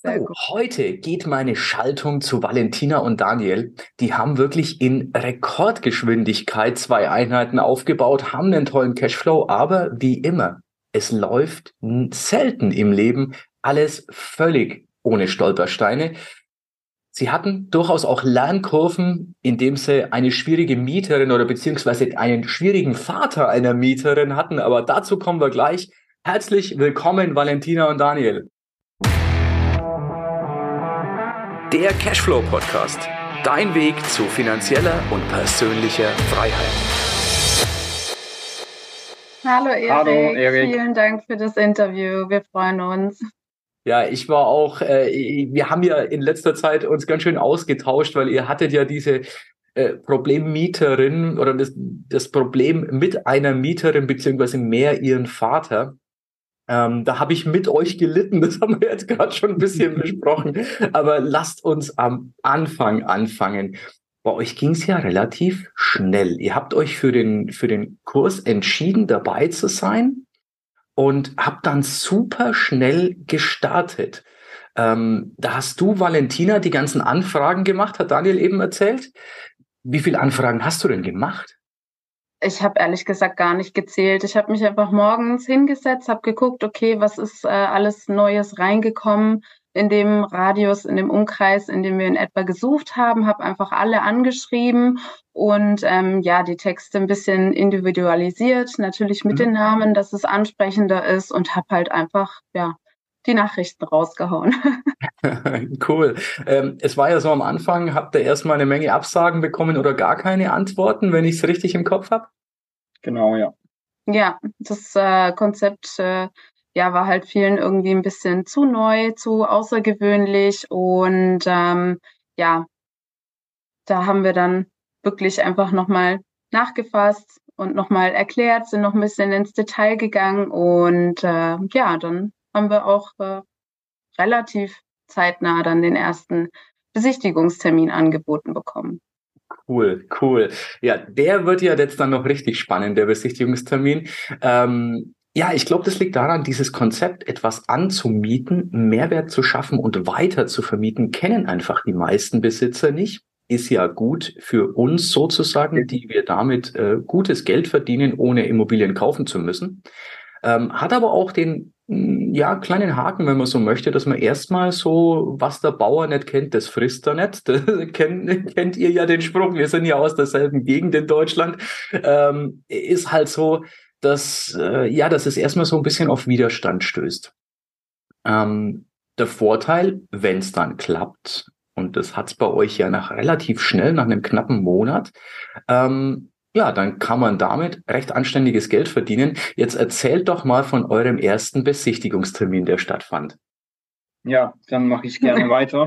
So, heute geht meine Schaltung zu Valentina und Daniel. Die haben wirklich in Rekordgeschwindigkeit zwei Einheiten aufgebaut, haben einen tollen Cashflow, aber wie immer, es läuft selten im Leben alles völlig ohne Stolpersteine. Sie hatten durchaus auch Lernkurven, indem sie eine schwierige Mieterin oder beziehungsweise einen schwierigen Vater einer Mieterin hatten, aber dazu kommen wir gleich. Herzlich willkommen, Valentina und Daniel. Der Cashflow Podcast. Dein Weg zu finanzieller und persönlicher Freiheit. Hallo Erik. Hallo Erik. Vielen Dank für das Interview. Wir freuen uns. Ja, ich war auch, äh, wir haben ja in letzter Zeit uns ganz schön ausgetauscht, weil ihr hattet ja diese äh, Problemmieterin oder das, das Problem mit einer Mieterin beziehungsweise mehr ihren Vater. Ähm, da habe ich mit euch gelitten, das haben wir jetzt gerade schon ein bisschen besprochen. Aber lasst uns am Anfang anfangen. Bei euch ging es ja relativ schnell. Ihr habt euch für den, für den Kurs entschieden, dabei zu sein und habt dann super schnell gestartet. Ähm, da hast du, Valentina, die ganzen Anfragen gemacht, hat Daniel eben erzählt. Wie viele Anfragen hast du denn gemacht? Ich habe ehrlich gesagt gar nicht gezählt. Ich habe mich einfach morgens hingesetzt, habe geguckt, okay, was ist äh, alles Neues reingekommen in dem Radius, in dem Umkreis, in dem wir in etwa gesucht haben, habe einfach alle angeschrieben und ähm, ja, die Texte ein bisschen individualisiert, natürlich mit mhm. den Namen, dass es ansprechender ist und habe halt einfach, ja, die Nachrichten rausgehauen. cool. Ähm, es war ja so am Anfang, habt ihr erstmal eine Menge Absagen bekommen oder gar keine Antworten, wenn ich es richtig im Kopf habe? Genau, ja. Ja, das äh, Konzept äh, ja, war halt vielen irgendwie ein bisschen zu neu, zu außergewöhnlich und ähm, ja, da haben wir dann wirklich einfach nochmal nachgefasst und nochmal erklärt, sind noch ein bisschen ins Detail gegangen und äh, ja, dann haben wir auch äh, relativ zeitnah dann den ersten Besichtigungstermin angeboten bekommen. Cool, cool. Ja, der wird ja jetzt dann noch richtig spannend, der Besichtigungstermin. Ähm, ja, ich glaube, das liegt daran, dieses Konzept, etwas anzumieten, Mehrwert zu schaffen und weiter zu vermieten, kennen einfach die meisten Besitzer nicht. Ist ja gut für uns sozusagen, die wir damit äh, gutes Geld verdienen, ohne Immobilien kaufen zu müssen. Ähm, hat aber auch den ja, kleinen Haken, wenn man so möchte, dass man erstmal so, was der Bauer nicht kennt, das frisst er nicht. Das kennt, kennt ihr ja den Spruch, wir sind ja aus derselben Gegend in Deutschland. Ähm, ist halt so, dass, äh, ja, dass es erstmal so ein bisschen auf Widerstand stößt. Ähm, der Vorteil, wenn es dann klappt, und das hat's bei euch ja nach relativ schnell, nach einem knappen Monat, ähm, ja, dann kann man damit recht anständiges Geld verdienen. Jetzt erzählt doch mal von eurem ersten Besichtigungstermin, der stattfand. Ja, dann mache ich gerne weiter.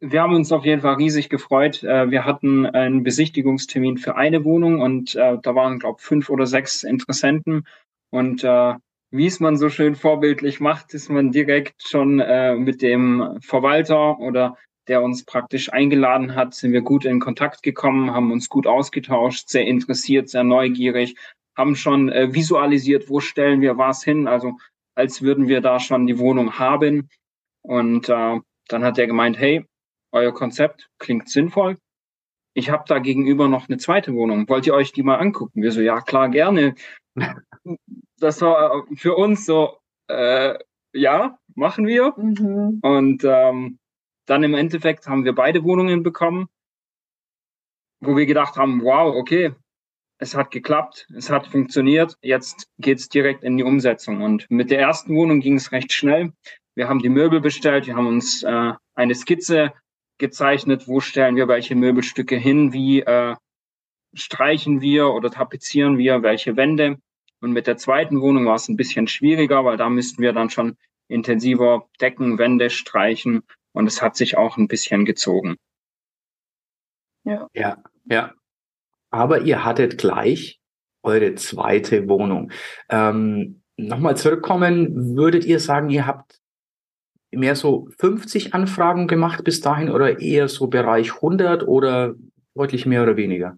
Wir haben uns auf jeden Fall riesig gefreut. Äh, wir hatten einen Besichtigungstermin für eine Wohnung und äh, da waren, glaube ich, fünf oder sechs Interessenten. Und äh, wie es man so schön vorbildlich macht, ist man direkt schon mit dem Verwalter oder der uns praktisch eingeladen hat, sind wir gut in Kontakt gekommen, haben uns gut ausgetauscht, sehr interessiert, sehr neugierig, haben schon äh, visualisiert, wo stellen wir was hin, also als würden wir da schon die Wohnung haben. Und äh, dann hat er gemeint, hey, euer Konzept klingt sinnvoll. Ich habe da gegenüber noch eine zweite Wohnung. Wollt ihr euch die mal angucken? Wir so, ja klar, gerne. Das war für uns so, äh, ja, machen wir. Mhm. Und ähm, dann im Endeffekt haben wir beide Wohnungen bekommen, wo wir gedacht haben, wow, okay, es hat geklappt, es hat funktioniert, jetzt geht's direkt in die Umsetzung. Und mit der ersten Wohnung ging es recht schnell. Wir haben die Möbel bestellt, wir haben uns äh, eine Skizze gezeichnet, wo stellen wir welche Möbelstücke hin, wie äh, streichen wir oder tapezieren wir welche Wände. Und mit der zweiten Wohnung war es ein bisschen schwieriger, weil da müssten wir dann schon intensiver Decken, Wände streichen und es hat sich auch ein bisschen gezogen. Ja. Ja, ja. Aber ihr hattet gleich eure zweite Wohnung. Ähm, Nochmal zurückkommen, würdet ihr sagen, ihr habt mehr so 50 Anfragen gemacht bis dahin oder eher so Bereich 100 oder deutlich mehr oder weniger?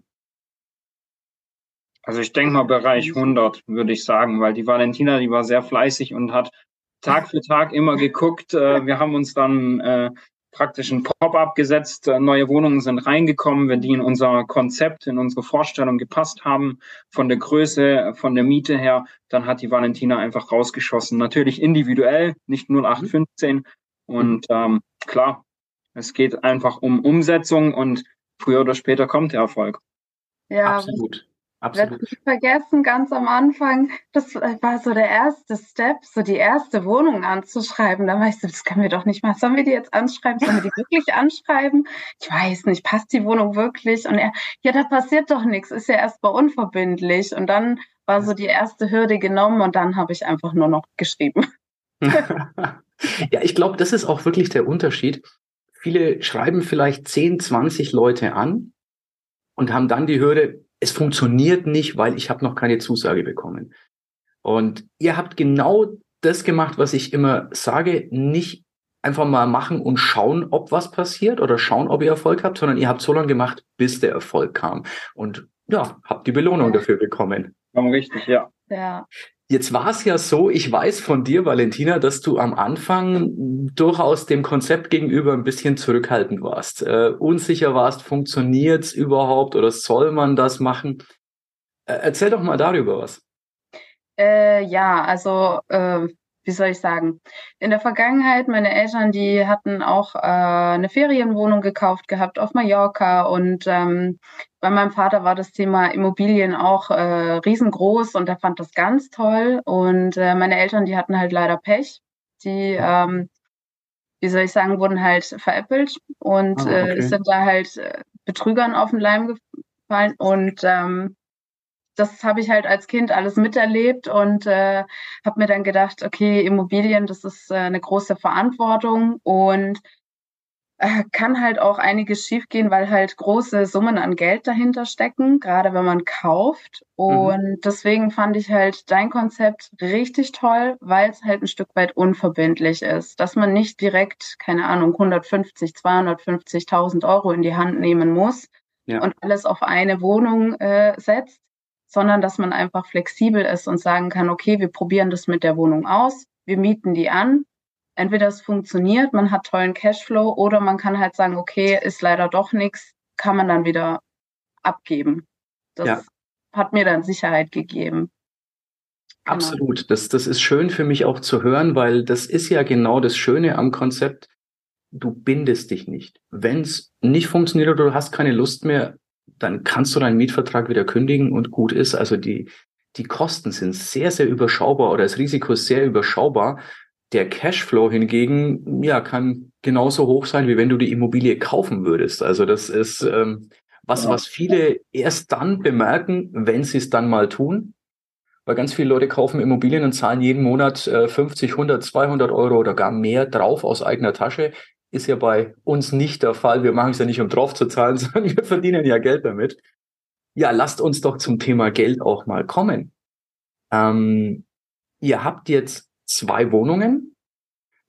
Also ich denke mal Bereich 100 würde ich sagen, weil die Valentina, die war sehr fleißig und hat Tag für Tag immer geguckt. Äh, wir haben uns dann äh, praktisch ein Pop-up gesetzt. Äh, neue Wohnungen sind reingekommen, wenn die in unser Konzept, in unsere Vorstellung gepasst haben, von der Größe, von der Miete her, dann hat die Valentina einfach rausgeschossen. Natürlich individuell, nicht 0815. Und ähm, klar, es geht einfach um Umsetzung und früher oder später kommt der Erfolg. Ja, absolut. Absolut. Ich vergessen, ganz am Anfang, das war so der erste Step, so die erste Wohnung anzuschreiben. Da war ich so, das können wir doch nicht machen. Sollen wir die jetzt anschreiben? Sollen wir die wirklich anschreiben? Ich weiß nicht, passt die Wohnung wirklich? Und er, ja, da passiert doch nichts, ist ja erstmal unverbindlich. Und dann war so die erste Hürde genommen und dann habe ich einfach nur noch geschrieben. ja, ich glaube, das ist auch wirklich der Unterschied. Viele schreiben vielleicht 10, 20 Leute an und haben dann die Hürde, es funktioniert nicht, weil ich habe noch keine Zusage bekommen. Und ihr habt genau das gemacht, was ich immer sage, nicht einfach mal machen und schauen, ob was passiert oder schauen, ob ihr Erfolg habt, sondern ihr habt so lange gemacht, bis der Erfolg kam. Und ja, habt die Belohnung dafür bekommen. Richtig, ja. Ja. Jetzt war es ja so, ich weiß von dir, Valentina, dass du am Anfang durchaus dem Konzept gegenüber ein bisschen zurückhaltend warst, äh, unsicher warst, funktioniert es überhaupt oder soll man das machen? Äh, erzähl doch mal darüber was. Äh, ja, also äh, wie soll ich sagen, in der Vergangenheit, meine Eltern, die hatten auch äh, eine Ferienwohnung gekauft gehabt auf Mallorca und ähm, bei meinem Vater war das Thema Immobilien auch äh, riesengroß und er fand das ganz toll und äh, meine Eltern, die hatten halt leider Pech, die, ähm, wie soll ich sagen, wurden halt veräppelt und ah, äh, okay. sind da halt äh, Betrügern auf den Leim gefallen und ähm, das habe ich halt als Kind alles miterlebt und äh, habe mir dann gedacht, okay, Immobilien, das ist äh, eine große Verantwortung und äh, kann halt auch einiges schiefgehen, weil halt große Summen an Geld dahinter stecken, gerade wenn man kauft. Mhm. Und mhm. deswegen fand ich halt dein Konzept richtig toll, weil es halt ein Stück weit unverbindlich ist, dass man nicht direkt, keine Ahnung, 150, 250.000 Euro in die Hand nehmen muss ja. und alles auf eine Wohnung äh, setzt, sondern dass man einfach flexibel ist und sagen kann, okay, wir probieren das mit der Wohnung aus, wir mieten die an. Entweder es funktioniert, man hat tollen Cashflow oder man kann halt sagen, okay, ist leider doch nichts, kann man dann wieder abgeben. Das ja. hat mir dann Sicherheit gegeben. Genau. Absolut. Das, das ist schön für mich auch zu hören, weil das ist ja genau das Schöne am Konzept. Du bindest dich nicht. Wenn es nicht funktioniert oder du hast keine Lust mehr, dann kannst du deinen Mietvertrag wieder kündigen und gut ist. Also die, die Kosten sind sehr, sehr überschaubar oder das Risiko ist sehr überschaubar. Der Cashflow hingegen, ja, kann genauso hoch sein, wie wenn du die Immobilie kaufen würdest. Also das ist ähm, was, was viele erst dann bemerken, wenn sie es dann mal tun. Weil ganz viele Leute kaufen Immobilien und zahlen jeden Monat äh, 50, 100, 200 Euro oder gar mehr drauf aus eigener Tasche ist ja bei uns nicht der Fall. Wir machen es ja nicht, um drauf zu zahlen, sondern wir verdienen ja Geld damit. Ja, lasst uns doch zum Thema Geld auch mal kommen. Ähm, ihr habt jetzt zwei Wohnungen.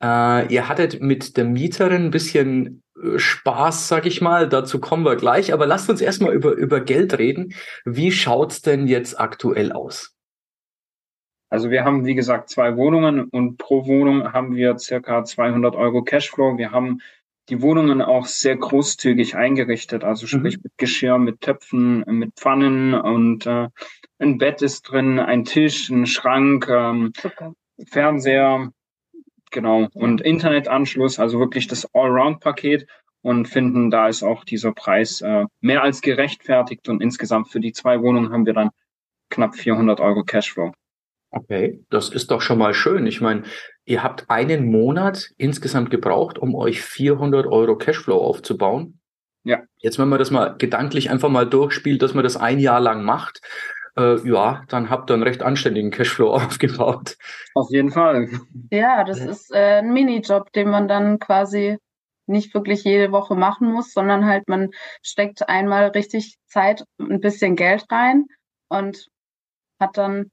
Äh, ihr hattet mit der Mieterin ein bisschen äh, Spaß, sag ich mal. Dazu kommen wir gleich. Aber lasst uns erstmal über, über Geld reden. Wie schaut's denn jetzt aktuell aus? Also wir haben, wie gesagt, zwei Wohnungen und pro Wohnung haben wir circa 200 Euro Cashflow. Wir haben die Wohnungen auch sehr großzügig eingerichtet, also sprich mhm. mit Geschirr, mit Töpfen, mit Pfannen und äh, ein Bett ist drin, ein Tisch, ein Schrank, ähm, Fernseher, genau, und Internetanschluss, also wirklich das Allround-Paket und finden, da ist auch dieser Preis äh, mehr als gerechtfertigt und insgesamt für die zwei Wohnungen haben wir dann knapp 400 Euro Cashflow. Okay, das ist doch schon mal schön. Ich meine, ihr habt einen Monat insgesamt gebraucht, um euch 400 Euro Cashflow aufzubauen. Ja. Jetzt, wenn man das mal gedanklich einfach mal durchspielt, dass man das ein Jahr lang macht, äh, ja, dann habt ihr einen recht anständigen Cashflow aufgebaut. Auf jeden Fall. Ja, das ist äh, ein Minijob, den man dann quasi nicht wirklich jede Woche machen muss, sondern halt man steckt einmal richtig Zeit, ein bisschen Geld rein und hat dann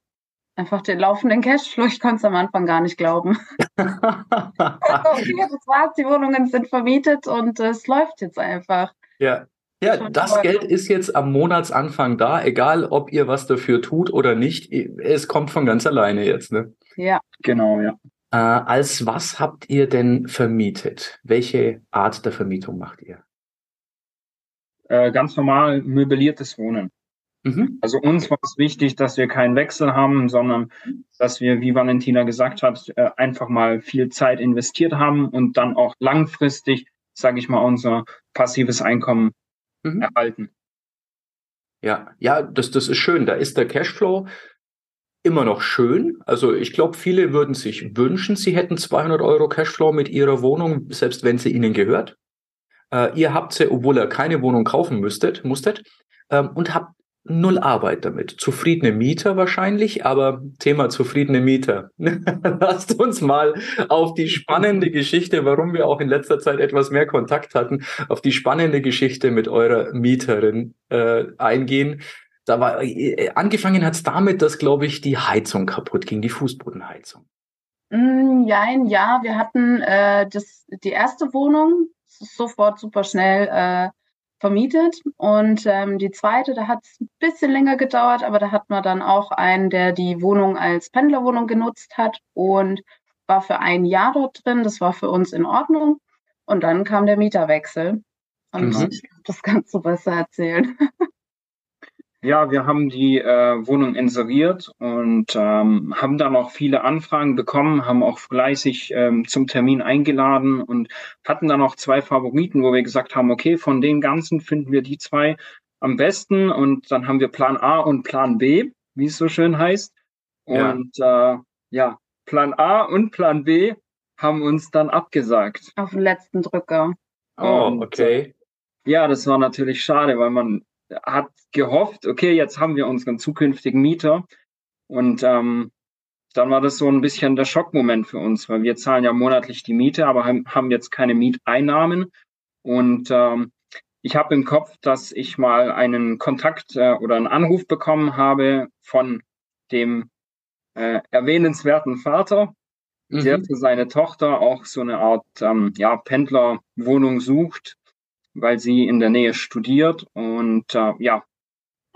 einfach den laufenden Cashflow. Ich konnte es am Anfang gar nicht glauben. okay, das war's, die Wohnungen sind vermietet und es läuft jetzt einfach. Ja. Ja, das Geld ist jetzt am Monatsanfang da, egal ob ihr was dafür tut oder nicht. Es kommt von ganz alleine jetzt, ne? Ja. Genau, ja. Äh, als was habt ihr denn vermietet? Welche Art der Vermietung macht ihr? Äh, ganz normal möbliertes Wohnen. Mhm. Also uns war es wichtig, dass wir keinen Wechsel haben, sondern dass wir, wie Valentina gesagt hat, äh, einfach mal viel Zeit investiert haben und dann auch langfristig, sage ich mal, unser passives Einkommen mhm. erhalten. Ja, ja, das, das ist schön. Da ist der Cashflow immer noch schön. Also ich glaube, viele würden sich wünschen, sie hätten 200 Euro Cashflow mit ihrer Wohnung, selbst wenn sie ihnen gehört. Äh, ihr habt sie, obwohl ihr keine Wohnung kaufen müsstet, musstet, ähm, und habt null Arbeit damit. Zufriedene Mieter wahrscheinlich, aber Thema zufriedene Mieter. Lasst uns mal auf die spannende Geschichte, warum wir auch in letzter Zeit etwas mehr Kontakt hatten, auf die spannende Geschichte mit eurer Mieterin äh, eingehen. Da war äh, angefangen hat es damit, dass glaube ich die Heizung kaputt ging, die Fußbodenheizung. Mm, nein, ja, wir hatten äh, das die erste Wohnung sofort super schnell äh, vermietet und ähm, die zweite, da hat es ein bisschen länger gedauert, aber da hat man dann auch einen, der die Wohnung als Pendlerwohnung genutzt hat und war für ein Jahr dort drin. Das war für uns in Ordnung und dann kam der Mieterwechsel und mhm. ich das kannst du besser erzählen. Ja, wir haben die äh, Wohnung inseriert und ähm, haben dann auch viele Anfragen bekommen, haben auch fleißig ähm, zum Termin eingeladen und hatten dann auch zwei Favoriten, wo wir gesagt haben, okay, von den ganzen finden wir die zwei am besten und dann haben wir Plan A und Plan B, wie es so schön heißt. Und ja, äh, ja Plan A und Plan B haben uns dann abgesagt. Auf den letzten Drücker. Oh, und, okay. Ja, das war natürlich schade, weil man hat gehofft, okay, jetzt haben wir unseren zukünftigen Mieter. Und ähm, dann war das so ein bisschen der Schockmoment für uns, weil wir zahlen ja monatlich die Miete, aber haben jetzt keine Mieteinnahmen. Und ähm, ich habe im Kopf, dass ich mal einen Kontakt äh, oder einen Anruf bekommen habe von dem äh, erwähnenswerten Vater, mhm. der für seine Tochter auch so eine Art ähm, ja, Pendlerwohnung sucht weil sie in der Nähe studiert und äh, ja,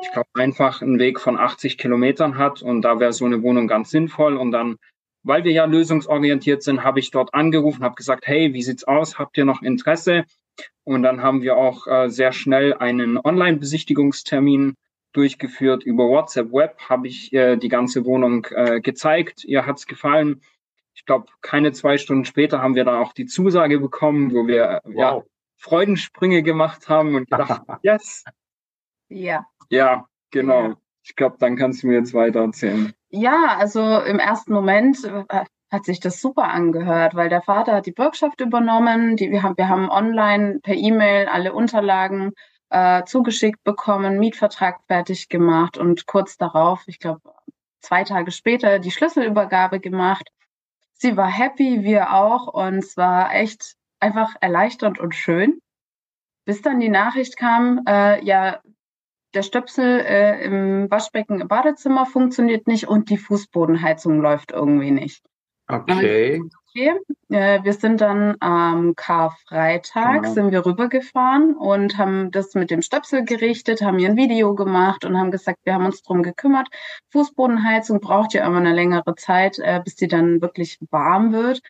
ich glaube einfach einen Weg von 80 Kilometern hat und da wäre so eine Wohnung ganz sinnvoll und dann, weil wir ja lösungsorientiert sind, habe ich dort angerufen, habe gesagt, hey, wie sieht's aus? Habt ihr noch Interesse? Und dann haben wir auch äh, sehr schnell einen Online-Besichtigungstermin durchgeführt über WhatsApp Web, habe ich äh, die ganze Wohnung äh, gezeigt. Ihr hat's gefallen. Ich glaube, keine zwei Stunden später haben wir dann auch die Zusage bekommen, wo wir wow. ja Freudensprünge gemacht haben und gedacht, yes. Ja. Ja, genau. Ja. Ich glaube, dann kannst du mir jetzt weiter erzählen. Ja, also im ersten Moment äh, hat sich das super angehört, weil der Vater hat die Bürgschaft übernommen. Die, wir, haben, wir haben online per E-Mail alle Unterlagen äh, zugeschickt bekommen, Mietvertrag fertig gemacht und kurz darauf, ich glaube zwei Tage später, die Schlüsselübergabe gemacht. Sie war happy, wir auch und es war echt einfach erleichternd und schön. Bis dann die Nachricht kam, äh, ja, der Stöpsel äh, im Waschbecken im Badezimmer funktioniert nicht und die Fußbodenheizung läuft irgendwie nicht. Okay. Okay, äh, wir sind dann am Karfreitag genau. sind wir rübergefahren und haben das mit dem Stöpsel gerichtet, haben hier ein Video gemacht und haben gesagt, wir haben uns drum gekümmert. Fußbodenheizung braucht ja immer eine längere Zeit, äh, bis die dann wirklich warm wird.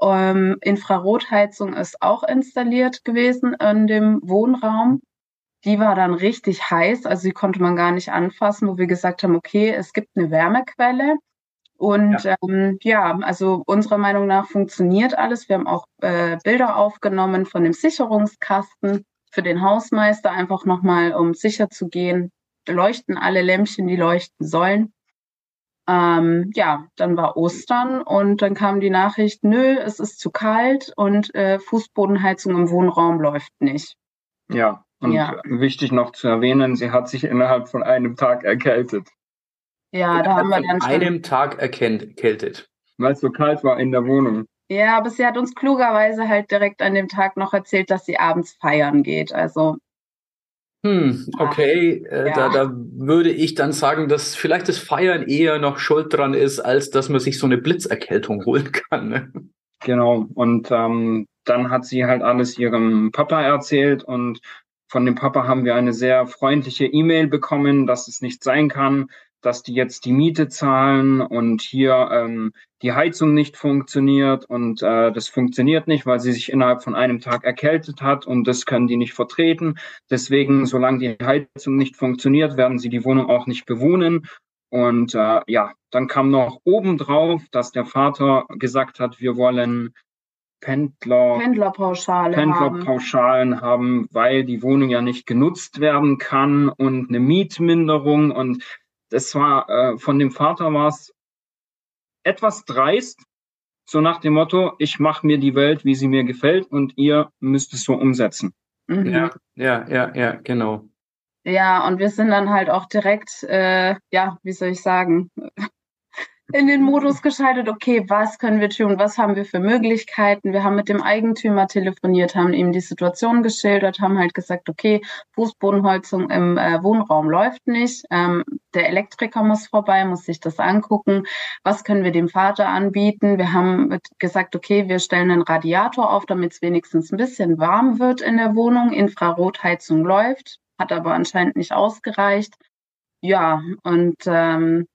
Ähm, Infrarotheizung ist auch installiert gewesen in dem Wohnraum. Die war dann richtig heiß, also die konnte man gar nicht anfassen, wo wir gesagt haben, okay, es gibt eine Wärmequelle. Und ja, ähm, ja also unserer Meinung nach funktioniert alles. Wir haben auch äh, Bilder aufgenommen von dem Sicherungskasten für den Hausmeister, einfach nochmal, um sicher zu gehen, leuchten alle Lämpchen, die leuchten sollen. Ähm, ja, dann war Ostern und dann kam die Nachricht, nö, es ist zu kalt und äh, Fußbodenheizung im Wohnraum läuft nicht. Ja, und ja. wichtig noch zu erwähnen, sie hat sich innerhalb von einem Tag erkältet. Ja, da haben wir dann schon... einem Tag erkältet. Weil es so kalt war in der Wohnung. Ja, aber sie hat uns klugerweise halt direkt an dem Tag noch erzählt, dass sie abends feiern geht. Also hm, okay, äh, ja. da, da würde ich dann sagen, dass vielleicht das Feiern eher noch schuld dran ist, als dass man sich so eine Blitzerkältung holen kann. Ne? Genau, und ähm, dann hat sie halt alles ihrem Papa erzählt und von dem Papa haben wir eine sehr freundliche E-Mail bekommen, dass es nicht sein kann, dass die jetzt die Miete zahlen und hier ähm, die Heizung nicht funktioniert und äh, das funktioniert nicht, weil sie sich innerhalb von einem Tag erkältet hat und das können die nicht vertreten. Deswegen, solange die Heizung nicht funktioniert, werden sie die Wohnung auch nicht bewohnen. Und äh, ja, dann kam noch obendrauf, dass der Vater gesagt hat, wir wollen Pendler, Pendlerpauschale Pendlerpauschalen haben. haben, weil die Wohnung ja nicht genutzt werden kann und eine Mietminderung. Und das war äh, von dem Vater war es etwas dreist, so nach dem Motto, ich mache mir die Welt, wie sie mir gefällt und ihr müsst es so umsetzen. Mhm. Ja, ja, ja, ja, genau. Ja, und wir sind dann halt auch direkt, äh, ja, wie soll ich sagen, in den Modus geschaltet, okay, was können wir tun, was haben wir für Möglichkeiten. Wir haben mit dem Eigentümer telefoniert, haben ihm die Situation geschildert, haben halt gesagt, okay, Fußbodenholzung im äh, Wohnraum läuft nicht. Ähm, der Elektriker muss vorbei, muss sich das angucken. Was können wir dem Vater anbieten? Wir haben gesagt, okay, wir stellen einen Radiator auf, damit es wenigstens ein bisschen warm wird in der Wohnung. Infrarotheizung läuft, hat aber anscheinend nicht ausgereicht. Ja, und ähm,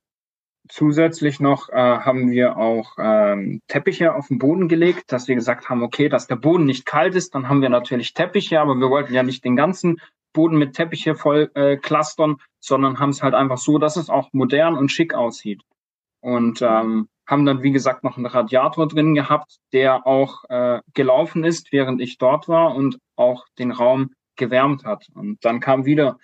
Zusätzlich noch äh, haben wir auch ähm, Teppiche auf den Boden gelegt, dass wir gesagt haben, okay, dass der Boden nicht kalt ist, dann haben wir natürlich Teppiche, aber wir wollten ja nicht den ganzen Boden mit Teppiche voll äh, clustern, sondern haben es halt einfach so, dass es auch modern und schick aussieht. Und ähm, haben dann, wie gesagt, noch einen Radiator drin gehabt, der auch äh, gelaufen ist, während ich dort war und auch den Raum gewärmt hat. Und dann kam wieder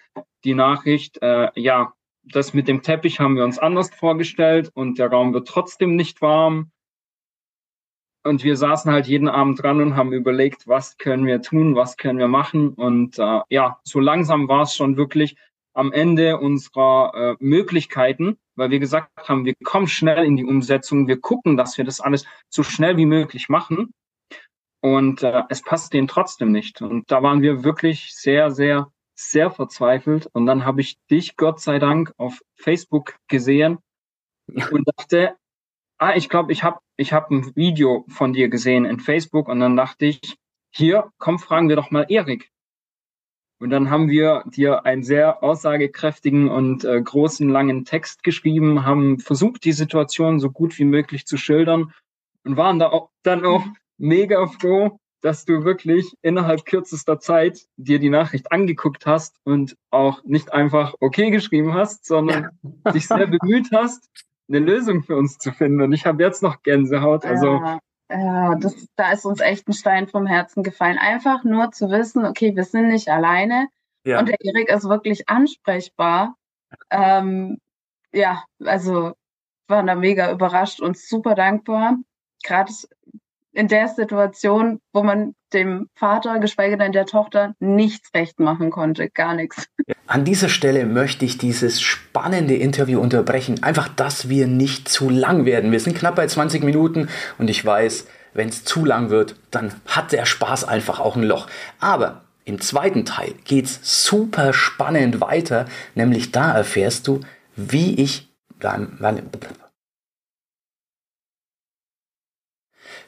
die Nachricht, äh, ja, das mit dem Teppich haben wir uns anders vorgestellt und der Raum wird trotzdem nicht warm. Und wir saßen halt jeden Abend dran und haben überlegt, was können wir tun, was können wir machen. Und äh, ja, so langsam war es schon wirklich am Ende unserer äh, Möglichkeiten, weil wir gesagt haben, wir kommen schnell in die Umsetzung, wir gucken, dass wir das alles so schnell wie möglich machen. Und äh, es passt denen trotzdem nicht. Und da waren wir wirklich sehr, sehr sehr verzweifelt und dann habe ich dich, Gott sei Dank, auf Facebook gesehen und dachte, ah, ich glaube, ich habe ich hab ein Video von dir gesehen in Facebook und dann dachte ich, hier, komm, fragen wir doch mal Erik. Und dann haben wir dir einen sehr aussagekräftigen und äh, großen, langen Text geschrieben, haben versucht, die Situation so gut wie möglich zu schildern und waren da auch, dann auch mega froh, dass du wirklich innerhalb kürzester Zeit dir die Nachricht angeguckt hast und auch nicht einfach okay geschrieben hast, sondern ja. dich sehr bemüht hast, eine Lösung für uns zu finden. Und ich habe jetzt noch Gänsehaut. Also ja, ja das, da ist uns echt ein Stein vom Herzen gefallen. Einfach nur zu wissen, okay, wir sind nicht alleine. Ja. Und der Erik ist wirklich ansprechbar. Ähm, ja, also waren da mega überrascht und super dankbar. Gerade in der Situation, wo man dem Vater, geschweige denn der Tochter, nichts recht machen konnte, gar nichts. An dieser Stelle möchte ich dieses spannende Interview unterbrechen, einfach, dass wir nicht zu lang werden. Wir sind knapp bei 20 Minuten und ich weiß, wenn es zu lang wird, dann hat der Spaß einfach auch ein Loch. Aber im zweiten Teil geht es super spannend weiter, nämlich da erfährst du, wie ich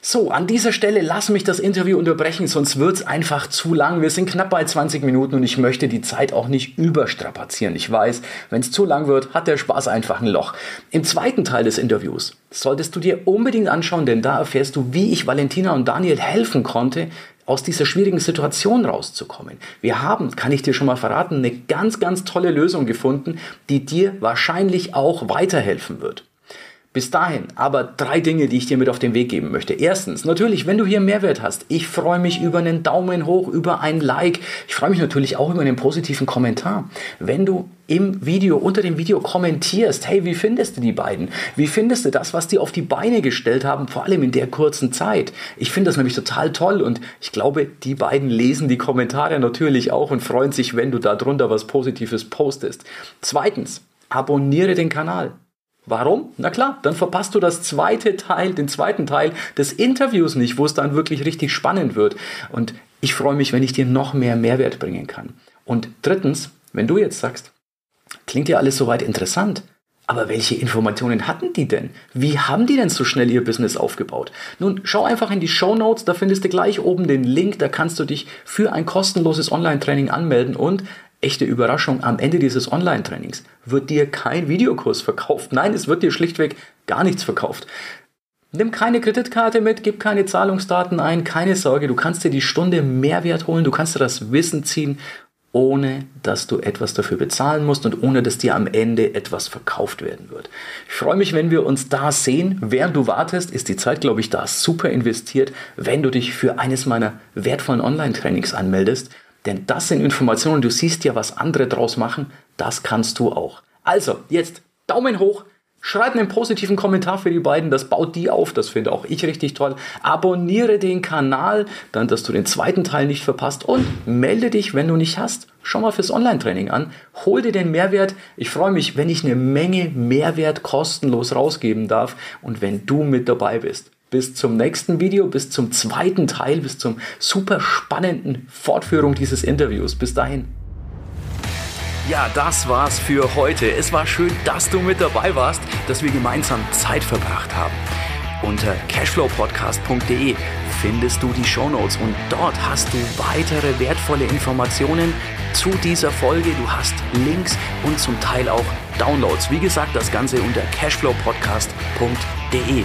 so, an dieser Stelle lass mich das Interview unterbrechen, sonst wird es einfach zu lang. Wir sind knapp bei 20 Minuten und ich möchte die Zeit auch nicht überstrapazieren. Ich weiß, wenn es zu lang wird, hat der Spaß einfach ein Loch. Im zweiten Teil des Interviews solltest du dir unbedingt anschauen, denn da erfährst du, wie ich Valentina und Daniel helfen konnte, aus dieser schwierigen Situation rauszukommen. Wir haben, kann ich dir schon mal verraten, eine ganz, ganz tolle Lösung gefunden, die dir wahrscheinlich auch weiterhelfen wird. Bis dahin aber drei Dinge, die ich dir mit auf den Weg geben möchte. Erstens, natürlich, wenn du hier Mehrwert hast, ich freue mich über einen Daumen hoch, über ein Like. Ich freue mich natürlich auch über einen positiven Kommentar. Wenn du im Video, unter dem Video kommentierst, hey, wie findest du die beiden? Wie findest du das, was die auf die Beine gestellt haben, vor allem in der kurzen Zeit? Ich finde das nämlich total toll und ich glaube, die beiden lesen die Kommentare natürlich auch und freuen sich, wenn du darunter was Positives postest. Zweitens, abonniere den Kanal. Warum? Na klar, dann verpasst du das zweite Teil, den zweiten Teil des Interviews nicht, wo es dann wirklich richtig spannend wird. Und ich freue mich, wenn ich dir noch mehr Mehrwert bringen kann. Und drittens, wenn du jetzt sagst, klingt ja alles soweit interessant, aber welche Informationen hatten die denn? Wie haben die denn so schnell ihr Business aufgebaut? Nun, schau einfach in die Show Notes, da findest du gleich oben den Link, da kannst du dich für ein kostenloses Online-Training anmelden und echte Überraschung, am Ende dieses Online-Trainings wird dir kein Videokurs verkauft. Nein, es wird dir schlichtweg gar nichts verkauft. Nimm keine Kreditkarte mit, gib keine Zahlungsdaten ein, keine Sorge, du kannst dir die Stunde Mehrwert holen, du kannst dir das Wissen ziehen, ohne dass du etwas dafür bezahlen musst und ohne dass dir am Ende etwas verkauft werden wird. Ich freue mich, wenn wir uns da sehen. Während du wartest, ist die Zeit, glaube ich, da super investiert, wenn du dich für eines meiner wertvollen Online-Trainings anmeldest. Denn das sind Informationen, du siehst ja, was andere draus machen, das kannst du auch. Also, jetzt Daumen hoch, Schreib einen positiven Kommentar für die beiden, das baut die auf, das finde auch ich richtig toll. Abonniere den Kanal, dann dass du den zweiten Teil nicht verpasst und melde dich, wenn du nicht hast. Schau mal fürs Online-Training an, hol dir den Mehrwert. Ich freue mich, wenn ich eine Menge Mehrwert kostenlos rausgeben darf und wenn du mit dabei bist. Bis zum nächsten Video, bis zum zweiten Teil, bis zum super spannenden Fortführung dieses Interviews. Bis dahin. Ja, das war's für heute. Es war schön, dass du mit dabei warst, dass wir gemeinsam Zeit verbracht haben. Unter cashflowpodcast.de findest du die Shownotes und dort hast du weitere wertvolle Informationen zu dieser Folge. Du hast Links und zum Teil auch Downloads. Wie gesagt, das Ganze unter cashflowpodcast.de.